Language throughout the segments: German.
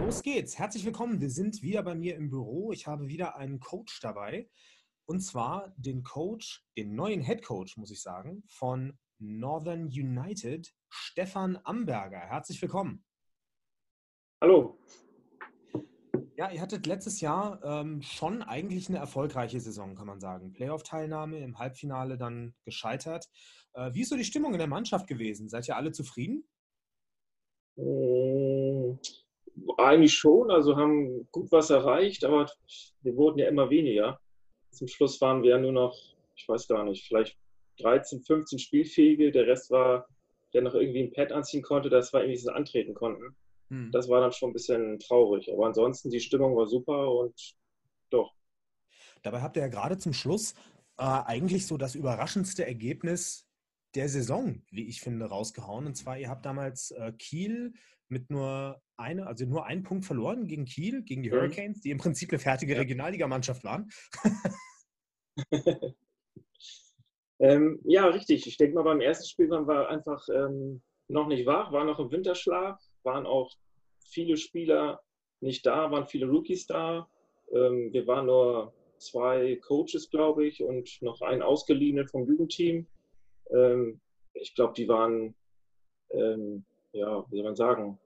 Los geht's. Herzlich willkommen. Wir sind wieder bei mir im Büro. Ich habe wieder einen Coach dabei. Und zwar den Coach, den neuen Head Coach, muss ich sagen, von Northern United, Stefan Amberger. Herzlich willkommen. Hallo. Ja, ihr hattet letztes Jahr ähm, schon eigentlich eine erfolgreiche Saison, kann man sagen. Playoff-Teilnahme im Halbfinale dann gescheitert. Äh, wie ist so die Stimmung in der Mannschaft gewesen? Seid ihr alle zufrieden? Äh, eigentlich schon, also haben gut was erreicht, aber wir wurden ja immer weniger. Zum Schluss waren wir ja nur noch, ich weiß gar nicht, vielleicht 13, 15 Spielfähige. Der Rest war, der noch irgendwie ein Pad anziehen konnte, das war irgendwie, dass sie antreten konnten. Hm. Das war dann schon ein bisschen traurig. Aber ansonsten, die Stimmung war super und doch. Dabei habt ihr ja gerade zum Schluss äh, eigentlich so das überraschendste Ergebnis der Saison, wie ich finde, rausgehauen. Und zwar, ihr habt damals äh, Kiel mit nur eine, also nur einen Punkt verloren gegen Kiel, gegen die mhm. Hurricanes, die im Prinzip eine fertige ja. Regionalligamannschaft waren. ähm, ja, richtig. Ich denke mal, beim ersten Spiel waren wir einfach ähm, noch nicht wach, waren noch im Winterschlaf, waren auch viele Spieler nicht da, waren viele Rookies da. Ähm, wir waren nur zwei Coaches, glaube ich, und noch ein Ausgeliehenen vom Jugendteam. Ähm, ich glaube, die waren, ähm, ja, wie soll man sagen,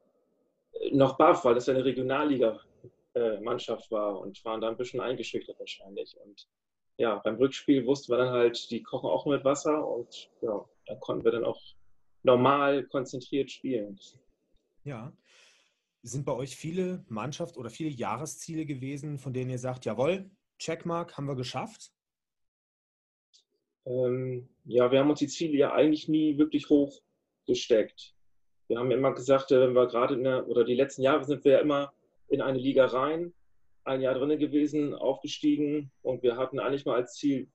noch baff, weil das eine Regionalliga-Mannschaft war und waren da ein bisschen eingeschüchtert wahrscheinlich. Und ja, beim Rückspiel wussten wir dann halt, die kochen auch mit Wasser und ja, da konnten wir dann auch normal konzentriert spielen. Ja. Sind bei euch viele Mannschaft oder viele Jahresziele gewesen, von denen ihr sagt, jawohl, Checkmark haben wir geschafft? Ähm, ja, wir haben uns die Ziele ja eigentlich nie wirklich hoch gesteckt. Wir haben immer gesagt, äh, wenn wir gerade in der, oder die letzten Jahre sind wir ja immer in eine Liga rein, ein Jahr drin gewesen, aufgestiegen und wir hatten eigentlich mal als Ziel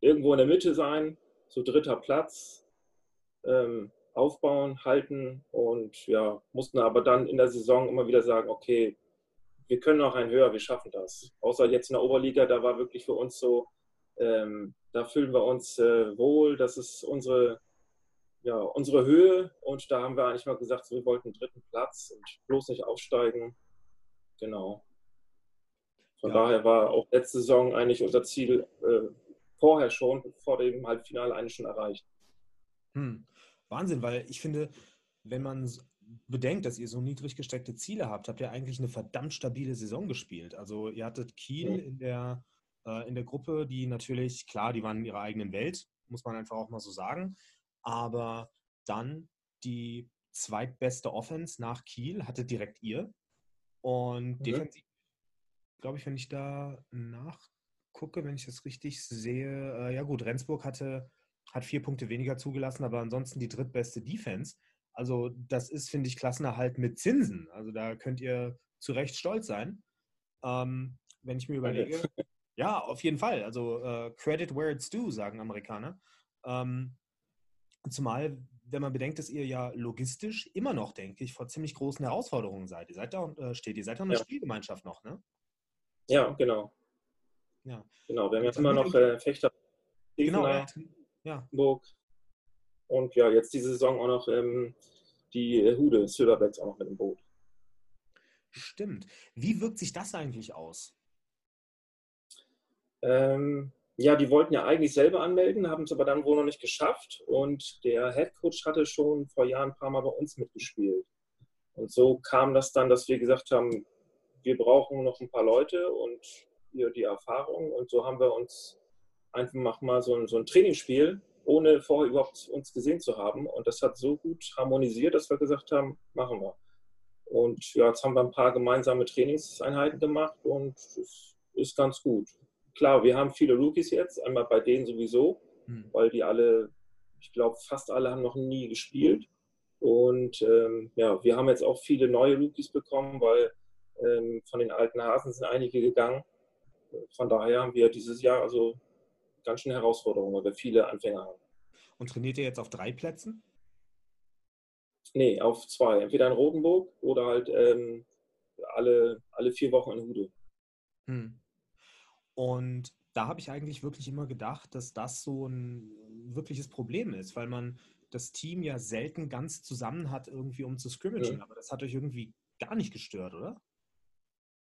irgendwo in der Mitte sein, so dritter Platz, ähm, aufbauen, halten und ja, mussten aber dann in der Saison immer wieder sagen, okay, wir können noch ein höher, wir schaffen das. Außer jetzt in der Oberliga, da war wirklich für uns so, ähm, da fühlen wir uns äh, wohl, das ist unsere, ja, unsere Höhe und da haben wir eigentlich mal gesagt, wir wollten dritten Platz und bloß nicht aufsteigen. Genau. Von ja. daher war auch letzte Saison eigentlich unser Ziel äh, vorher schon, vor dem Halbfinale eigentlich schon erreicht. Hm. Wahnsinn, weil ich finde, wenn man bedenkt, dass ihr so niedrig gesteckte Ziele habt, habt ihr eigentlich eine verdammt stabile Saison gespielt. Also ihr hattet Kiel in der äh, in der Gruppe, die natürlich, klar, die waren in ihrer eigenen Welt, muss man einfach auch mal so sagen. Aber dann die zweitbeste Offense nach Kiel hatte direkt ihr. Und mhm. defensiv, glaube ich, wenn ich da nachgucke, wenn ich das richtig sehe, äh, ja gut, Rendsburg hatte, hat vier Punkte weniger zugelassen, aber ansonsten die drittbeste Defense. Also das ist, finde ich, Klassenerhalt mit Zinsen. Also da könnt ihr zu Recht stolz sein. Ähm, wenn ich mir überlege, ja, auf jeden Fall. Also äh, Credit where it's due, sagen Amerikaner. Ähm, zumal, wenn man bedenkt, dass ihr ja logistisch immer noch, denke ich, vor ziemlich großen Herausforderungen seid. Ihr seid da äh, steht, ihr seid da eine ja. Spielgemeinschaft noch, ne? Ja, genau. Ja. Genau, wir haben jetzt immer noch äh, Fechter, genau, ja. ja. Burg. Und ja, jetzt diese Saison auch noch ähm, die Hude, Silverbacks auch noch mit dem Boot. Stimmt. Wie wirkt sich das eigentlich aus? Ähm, ja, die wollten ja eigentlich selber anmelden, haben es aber dann wohl noch nicht geschafft. Und der Head Coach hatte schon vor Jahren ein paar Mal bei uns mitgespielt. Und so kam das dann, dass wir gesagt haben, wir brauchen noch ein paar Leute und hier die Erfahrung. Und so haben wir uns einfach mal so ein, so ein Trainingsspiel, ohne vorher überhaupt uns gesehen zu haben. Und das hat so gut harmonisiert, dass wir gesagt haben, machen wir. Und ja, jetzt haben wir ein paar gemeinsame Trainingseinheiten gemacht und es ist ganz gut klar, wir haben viele Rookies jetzt, einmal bei denen sowieso, mhm. weil die alle, ich glaube, fast alle haben noch nie gespielt. Und ähm, ja, wir haben jetzt auch viele neue Rookies bekommen, weil ähm, von den alten Hasen sind einige gegangen. Von daher haben wir dieses Jahr also ganz schön Herausforderungen, weil wir viele Anfänger haben. Und trainiert ihr jetzt auf drei Plätzen? Nee, auf zwei. Entweder in Rotenburg oder halt ähm, alle, alle vier Wochen in Hude. Hm. Und da habe ich eigentlich wirklich immer gedacht, dass das so ein wirkliches Problem ist, weil man das Team ja selten ganz zusammen hat, irgendwie um zu scrimmagen. Ja. Aber das hat euch irgendwie gar nicht gestört, oder?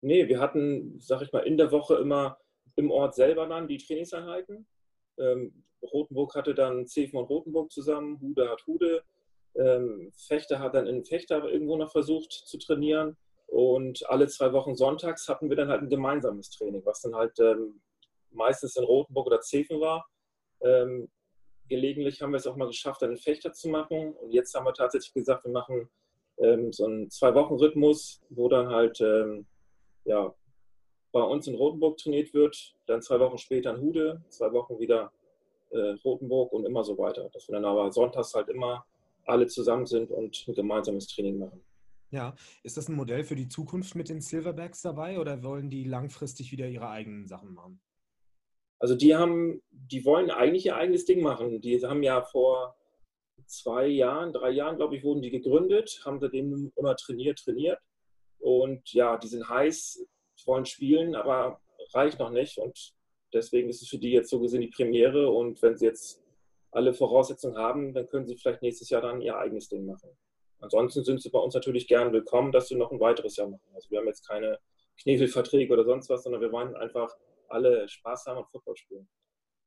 Nee, wir hatten, sag ich mal, in der Woche immer im Ort selber dann die Trainingseinheiten. Ähm, Rotenburg hatte dann Zeven und Rotenburg zusammen, Hude hat Hude. Ähm, Fechter hat dann in Fechter irgendwo noch versucht zu trainieren. Und alle zwei Wochen sonntags hatten wir dann halt ein gemeinsames Training, was dann halt ähm, meistens in Rotenburg oder Zeven war. Ähm, gelegentlich haben wir es auch mal geschafft, einen Fechter zu machen. Und jetzt haben wir tatsächlich gesagt, wir machen ähm, so einen Zwei-Wochen-Rhythmus, wo dann halt ähm, ja, bei uns in Rotenburg trainiert wird, dann zwei Wochen später in Hude, zwei Wochen wieder äh, Rotenburg und immer so weiter. Dass wir dann aber sonntags halt immer alle zusammen sind und ein gemeinsames Training machen. Ja, ist das ein Modell für die Zukunft mit den Silverbacks dabei oder wollen die langfristig wieder ihre eigenen Sachen machen? Also die haben, die wollen eigentlich ihr eigenes Ding machen. Die haben ja vor zwei Jahren, drei Jahren, glaube ich, wurden die gegründet, haben seitdem immer trainiert, trainiert. Und ja, die sind heiß, wollen spielen, aber reicht noch nicht. Und deswegen ist es für die jetzt so gesehen die Premiere. Und wenn sie jetzt alle Voraussetzungen haben, dann können sie vielleicht nächstes Jahr dann ihr eigenes Ding machen. Ansonsten sind sie bei uns natürlich gern willkommen, dass sie noch ein weiteres Jahr machen. Also wir haben jetzt keine Knebelverträge oder sonst was, sondern wir wollen einfach alle Spaß haben und Football spielen.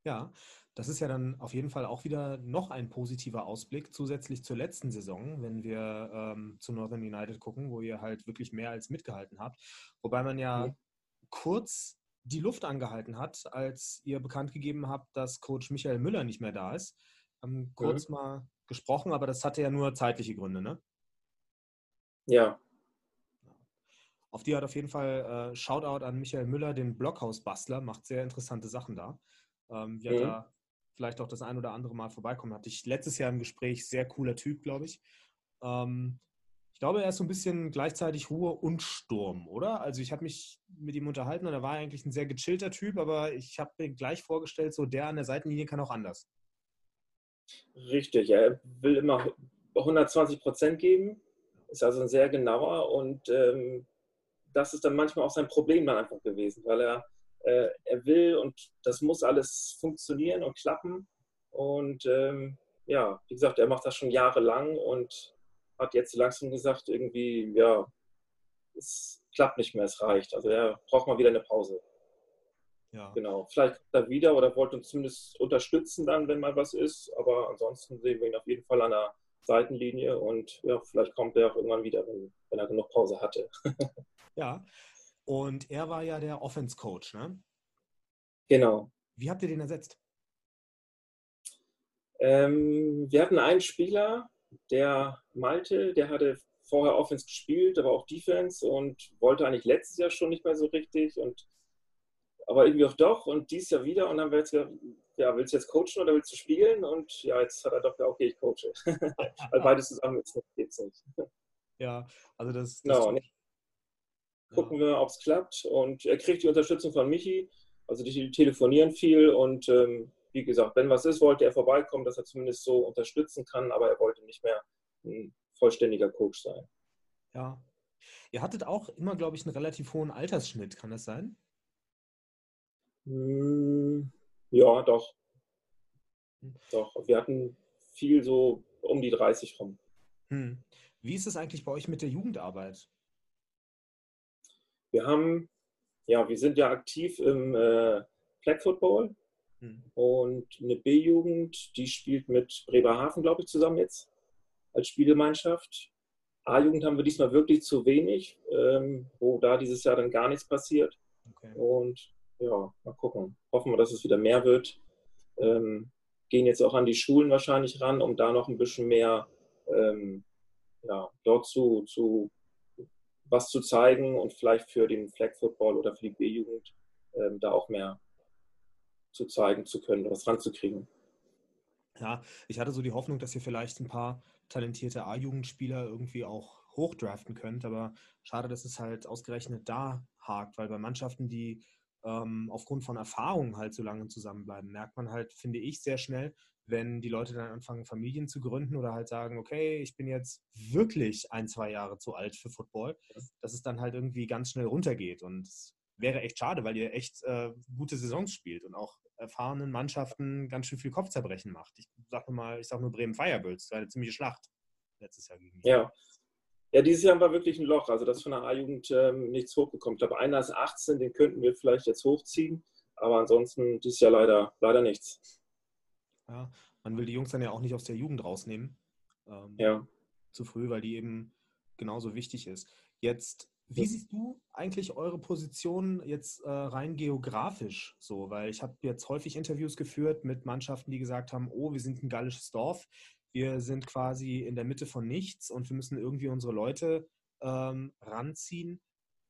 Ja, das ist ja dann auf jeden Fall auch wieder noch ein positiver Ausblick zusätzlich zur letzten Saison, wenn wir ähm, zu Northern United gucken, wo ihr halt wirklich mehr als mitgehalten habt. Wobei man ja mhm. kurz die Luft angehalten hat, als ihr bekannt gegeben habt, dass Coach Michael Müller nicht mehr da ist. Haben kurz mhm. mal gesprochen, aber das hatte ja nur zeitliche Gründe, ne? Ja. Auf die hat auf jeden Fall äh, Shoutout an Michael Müller, den Blockhaus-Bastler, macht sehr interessante Sachen da. Ähm, wird mhm. da vielleicht auch das ein oder andere Mal vorbeikommen. Hatte ich letztes Jahr im Gespräch, sehr cooler Typ, glaube ich. Ähm, ich glaube, er ist so ein bisschen gleichzeitig Ruhe und Sturm, oder? Also ich habe mich mit ihm unterhalten und er war eigentlich ein sehr gechillter Typ, aber ich habe mir gleich vorgestellt, so der an der Seitenlinie kann auch anders. Richtig, er will immer 120 Prozent geben, ist also ein sehr genauer und ähm, das ist dann manchmal auch sein Problem dann einfach gewesen, weil er, äh, er will und das muss alles funktionieren und klappen und ähm, ja, wie gesagt, er macht das schon jahrelang und hat jetzt langsam gesagt, irgendwie, ja, es klappt nicht mehr, es reicht. Also er braucht mal wieder eine Pause. Ja. Genau. Vielleicht kommt er wieder oder wollte uns zumindest unterstützen dann, wenn mal was ist. Aber ansonsten sehen wir ihn auf jeden Fall an der Seitenlinie und ja, vielleicht kommt er auch irgendwann wieder, wenn, wenn er genug Pause hatte. ja. Und er war ja der Offense-Coach, ne? Genau. Wie habt ihr den ersetzt? Ähm, wir hatten einen Spieler, der Malte, der hatte vorher Offense gespielt, aber auch Defense und wollte eigentlich letztes Jahr schon nicht mehr so richtig und aber irgendwie auch doch und dies Jahr wieder und dann haben wir jetzt gesagt, ja, willst du jetzt coachen oder willst du spielen? Und ja, jetzt hat er doch gesagt, okay, ich coache. Weil beides zusammen geht es nicht. Ja, also das. das genau. Ja. Gucken wir, ob es klappt. Und er kriegt die Unterstützung von Michi. Also die telefonieren viel und ähm, wie gesagt, wenn was ist, wollte er vorbeikommen, dass er zumindest so unterstützen kann, aber er wollte nicht mehr ein vollständiger Coach sein. Ja. Ihr hattet auch immer, glaube ich, einen relativ hohen Altersschnitt, kann das sein? Hm, ja, doch. Doch. Wir hatten viel so um die 30 rum. Hm. Wie ist es eigentlich bei euch mit der Jugendarbeit? Wir haben, ja, wir sind ja aktiv im äh, Flag Football hm. und eine B-Jugend, die spielt mit Bremerhaven, glaube ich, zusammen jetzt als Spielgemeinschaft. A-Jugend haben wir diesmal wirklich zu wenig, ähm, wo da dieses Jahr dann gar nichts passiert. Okay. Und ja, mal gucken. Hoffen wir, dass es wieder mehr wird. Ähm, gehen jetzt auch an die Schulen wahrscheinlich ran, um da noch ein bisschen mehr ähm, ja, dort zu, zu was zu zeigen und vielleicht für den Flag Football oder für die B-Jugend ähm, da auch mehr zu zeigen zu können, was ranzukriegen. Ja, ich hatte so die Hoffnung, dass ihr vielleicht ein paar talentierte A-Jugendspieler irgendwie auch hochdraften könnt, aber schade, dass es halt ausgerechnet da hakt, weil bei Mannschaften, die ähm, aufgrund von Erfahrungen halt so lange zusammenbleiben, merkt man halt, finde ich, sehr schnell, wenn die Leute dann anfangen, Familien zu gründen oder halt sagen, okay, ich bin jetzt wirklich ein, zwei Jahre zu alt für Football, dass es dann halt irgendwie ganz schnell runtergeht. Und es wäre echt schade, weil ihr echt äh, gute Saisons spielt und auch erfahrenen Mannschaften ganz schön viel Kopfzerbrechen macht. Ich sage mal, ich sage nur Bremen Firebirds, das war eine ziemliche Schlacht letztes Jahr gegen die. Ja. Ja, dieses Jahr war wirklich ein Loch, also dass von der A-Jugend ähm, nichts hochgekommen. Ich glaube, einer ist 18, den könnten wir vielleicht jetzt hochziehen, aber ansonsten dieses Jahr leider, leider nichts. Ja, man will die Jungs dann ja auch nicht aus der Jugend rausnehmen. Ähm, ja. Zu früh, weil die eben genauso wichtig ist. Jetzt, wie siehst du eigentlich eure Position jetzt äh, rein geografisch so? Weil ich habe jetzt häufig Interviews geführt mit Mannschaften, die gesagt haben, oh, wir sind ein gallisches Dorf, wir sind quasi in der Mitte von nichts und wir müssen irgendwie unsere Leute ähm, ranziehen.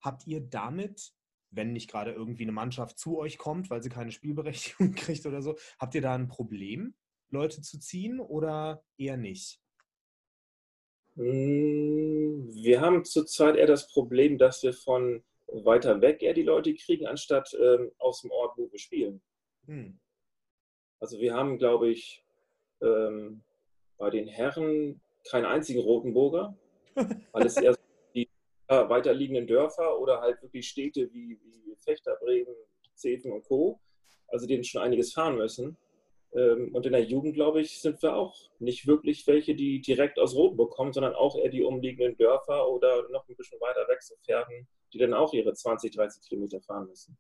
Habt ihr damit, wenn nicht gerade irgendwie eine Mannschaft zu euch kommt, weil sie keine Spielberechtigung kriegt oder so, habt ihr da ein Problem, Leute zu ziehen oder eher nicht? Hm, wir haben zurzeit eher das Problem, dass wir von weiter weg eher die Leute kriegen, anstatt ähm, aus dem Ort, wo wir spielen. Hm. Also wir haben, glaube ich, ähm, bei den Herren keinen einzigen Rotenburger. Alles eher die ja, weiterliegenden Dörfer oder halt wirklich Städte wie, wie Fechter, Bremen, Zeven und Co. Also die schon einiges fahren müssen. Ähm, und in der Jugend, glaube ich, sind wir auch nicht wirklich welche, die direkt aus Rotenburg kommen, sondern auch eher die umliegenden Dörfer oder noch ein bisschen weiter weg so Pferden, die dann auch ihre 20, 30 Kilometer fahren müssen.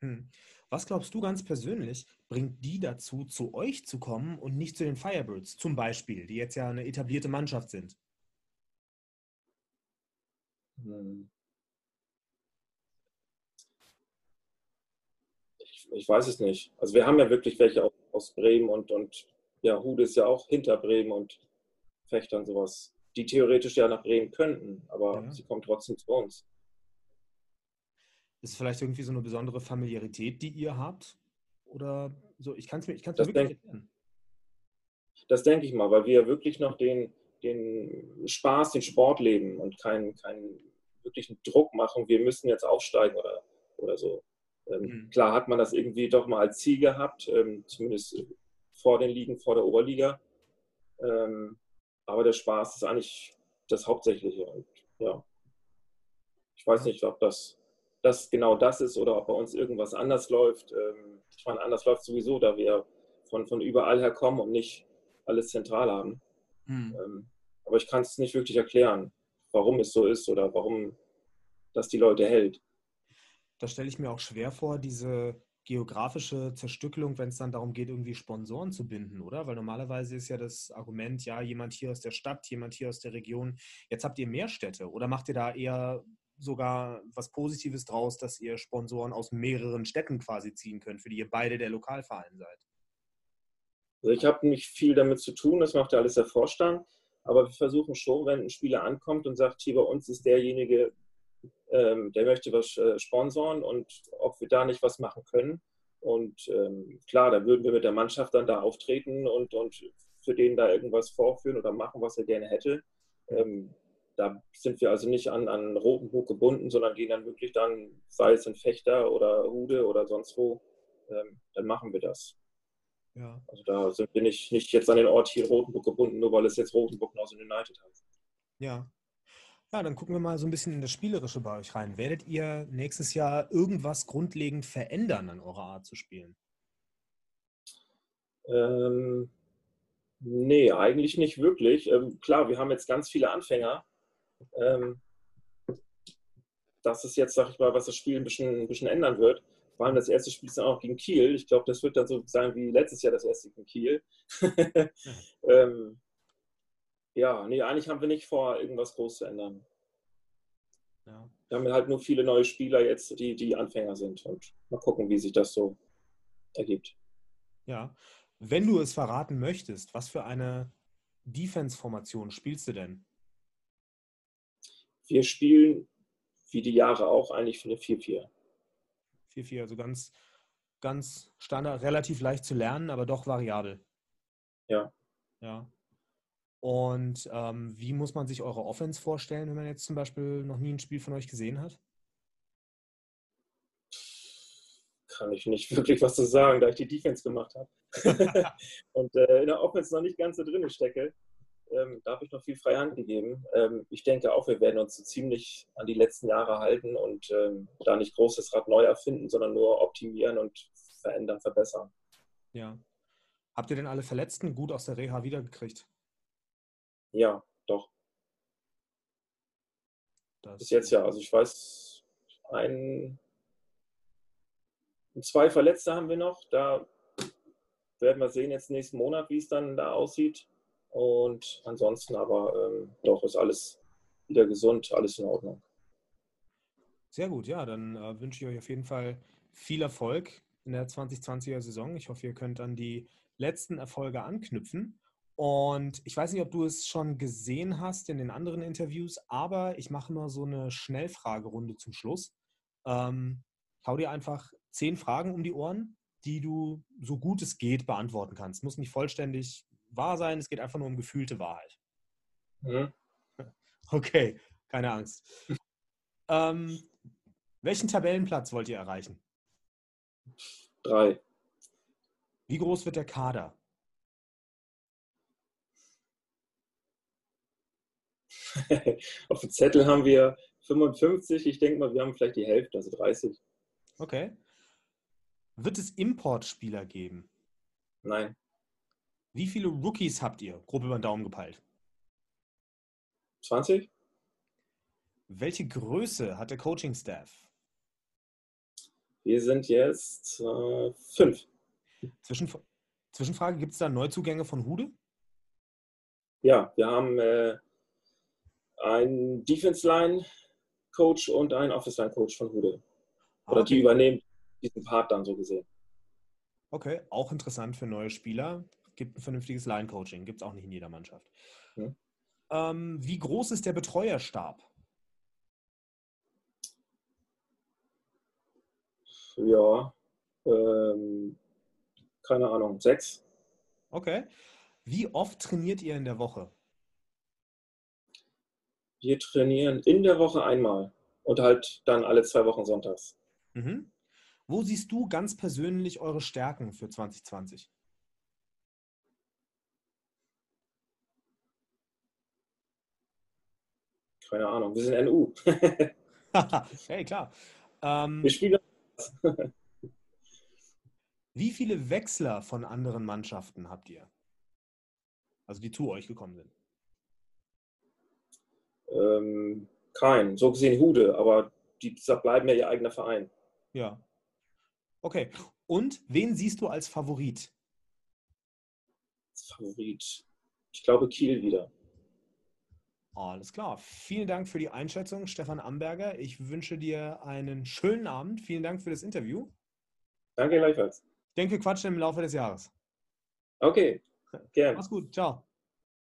Hm. Was glaubst du ganz persönlich, bringt die dazu, zu euch zu kommen und nicht zu den Firebirds zum Beispiel, die jetzt ja eine etablierte Mannschaft sind? Hm. Ich, ich, weiß es nicht. Also wir haben ja wirklich welche aus Bremen und, und ja, Hude ist ja auch hinter Bremen und Fechter und sowas, die theoretisch ja nach Bremen könnten, aber ja. sie kommen trotzdem zu uns. Ist es vielleicht irgendwie so eine besondere Familiarität, die ihr habt? Oder so? Ich kann es mir, ich kann's mir wirklich erklären. Das denke ich mal, weil wir wirklich noch den, den Spaß, den Sport leben und keinen, keinen wirklichen Druck machen, wir müssen jetzt aufsteigen oder, oder so. Ähm, mhm. Klar hat man das irgendwie doch mal als Ziel gehabt, ähm, zumindest vor den Ligen, vor der Oberliga. Ähm, aber der Spaß ist eigentlich das Hauptsächliche. Und ja, ich weiß nicht, ob das das genau das ist oder ob bei uns irgendwas anders läuft. Ähm, ich meine, anders läuft sowieso, da wir von, von überall her kommen und nicht alles zentral haben. Mhm. Aber ich kann es nicht wirklich erklären, warum es so ist oder warum das die Leute hält. Da stelle ich mir auch schwer vor, diese geografische Zerstückelung, wenn es dann darum geht, irgendwie Sponsoren zu binden, oder? Weil normalerweise ist ja das Argument, ja, jemand hier aus der Stadt, jemand hier aus der Region. Jetzt habt ihr mehr Städte oder macht ihr da eher sogar was Positives draus, dass ihr Sponsoren aus mehreren Städten quasi ziehen könnt, für die ihr beide der Lokalverein seid? Also ich habe nicht viel damit zu tun, das macht ja alles der Vorstand, aber wir versuchen schon, wenn ein Spieler ankommt und sagt, hier bei uns ist derjenige, ähm, der möchte was äh, sponsoren und ob wir da nicht was machen können. Und ähm, klar, da würden wir mit der Mannschaft dann da auftreten und, und für den da irgendwas vorführen oder machen, was er gerne hätte. Ähm, da sind wir also nicht an, an Rotenburg gebunden, sondern gehen dann wirklich dann, sei es in Fechter oder Hude oder sonst wo, ähm, dann machen wir das. Ja. Also da sind wir nicht, nicht jetzt an den Ort hier Rotenburg gebunden, nur weil es jetzt Rotenburg Northern United heißt. Ja. Ja, dann gucken wir mal so ein bisschen in das Spielerische bei euch rein. Werdet ihr nächstes Jahr irgendwas grundlegend verändern an eurer Art zu spielen? Ähm, nee, eigentlich nicht wirklich. Ähm, klar, wir haben jetzt ganz viele Anfänger, ähm, das ist jetzt, sag ich mal, was das Spiel ein bisschen, ein bisschen ändern wird. Vor allem das erste Spiel ist dann auch gegen Kiel. Ich glaube, das wird dann so sein wie letztes Jahr das erste gegen Kiel. ähm, ja, nee, eigentlich haben wir nicht vor, irgendwas groß zu ändern. Ja. Wir haben halt nur viele neue Spieler jetzt, die, die Anfänger sind. Und mal gucken, wie sich das so ergibt. Ja, wenn du es verraten möchtest, was für eine Defense-Formation spielst du denn? Wir spielen, wie die Jahre auch, eigentlich für eine 4-4. 4-4, also ganz, ganz standard, relativ leicht zu lernen, aber doch variabel. Ja. Ja. Und ähm, wie muss man sich eure Offense vorstellen, wenn man jetzt zum Beispiel noch nie ein Spiel von euch gesehen hat? Kann ich nicht wirklich was zu sagen, da ich die Defense gemacht habe. und äh, in der Offense noch nicht ganz so drin stecke ähm, da habe ich noch viel freie Hand gegeben. Ähm, ich denke auch, wir werden uns so ziemlich an die letzten Jahre halten und ähm, da nicht großes Rad neu erfinden, sondern nur optimieren und verändern, verbessern. Ja. Habt ihr denn alle Verletzten gut aus der Reha wiedergekriegt? Ja, doch. Das Bis jetzt ja. Also ich weiß, ein, zwei Verletzte haben wir noch. Da werden wir sehen jetzt nächsten Monat, wie es dann da aussieht. Und ansonsten aber ähm, doch ist alles wieder gesund, alles in Ordnung. Sehr gut, ja, dann äh, wünsche ich euch auf jeden Fall viel Erfolg in der 2020er Saison. Ich hoffe, ihr könnt an die letzten Erfolge anknüpfen. Und ich weiß nicht, ob du es schon gesehen hast in den anderen Interviews, aber ich mache immer so eine Schnellfragerunde zum Schluss. Ähm, hau dir einfach zehn Fragen um die Ohren, die du so gut es geht beantworten kannst. Muss nicht vollständig wahr sein, es geht einfach nur um gefühlte Wahrheit. Mhm. Okay, keine Angst. ähm, welchen Tabellenplatz wollt ihr erreichen? Drei. Wie groß wird der Kader? Auf dem Zettel haben wir 55. Ich denke mal, wir haben vielleicht die Hälfte, also 30. Okay. Wird es Importspieler geben? Nein. Wie viele Rookies habt ihr? Grob über den Daumen gepeilt. 20. Welche Größe hat der Coaching-Staff? Wir sind jetzt äh, fünf. Zwischen, Zwischenfrage, gibt es da Neuzugänge von Hude? Ja, wir haben äh, einen Defense-Line-Coach und einen Office-Line-Coach von Hude. Oder okay. die übernehmen diesen Part dann so gesehen. Okay, auch interessant für neue Spieler. Gibt ein vernünftiges Line-Coaching, gibt es auch nicht in jeder Mannschaft. Hm. Ähm, wie groß ist der Betreuerstab? Ja, ähm, keine Ahnung, sechs. Okay. Wie oft trainiert ihr in der Woche? Wir trainieren in der Woche einmal und halt dann alle zwei Wochen sonntags. Mhm. Wo siehst du ganz persönlich eure Stärken für 2020? Keine Ahnung, wir sind NU. hey, klar. Ähm, wir spielen Wie viele Wechsler von anderen Mannschaften habt ihr? Also die zu euch gekommen sind? Ähm, kein. So gesehen Hude, aber die bleiben ja ihr eigener Verein. Ja. Okay. Und wen siehst du als Favorit? Favorit. Ich glaube Kiel wieder. Alles klar. Vielen Dank für die Einschätzung, Stefan Amberger. Ich wünsche dir einen schönen Abend. Vielen Dank für das Interview. Danke gleichfalls. Ich denke, wir quatschen im Laufe des Jahres. Okay, gerne. Mach's gut. Ciao.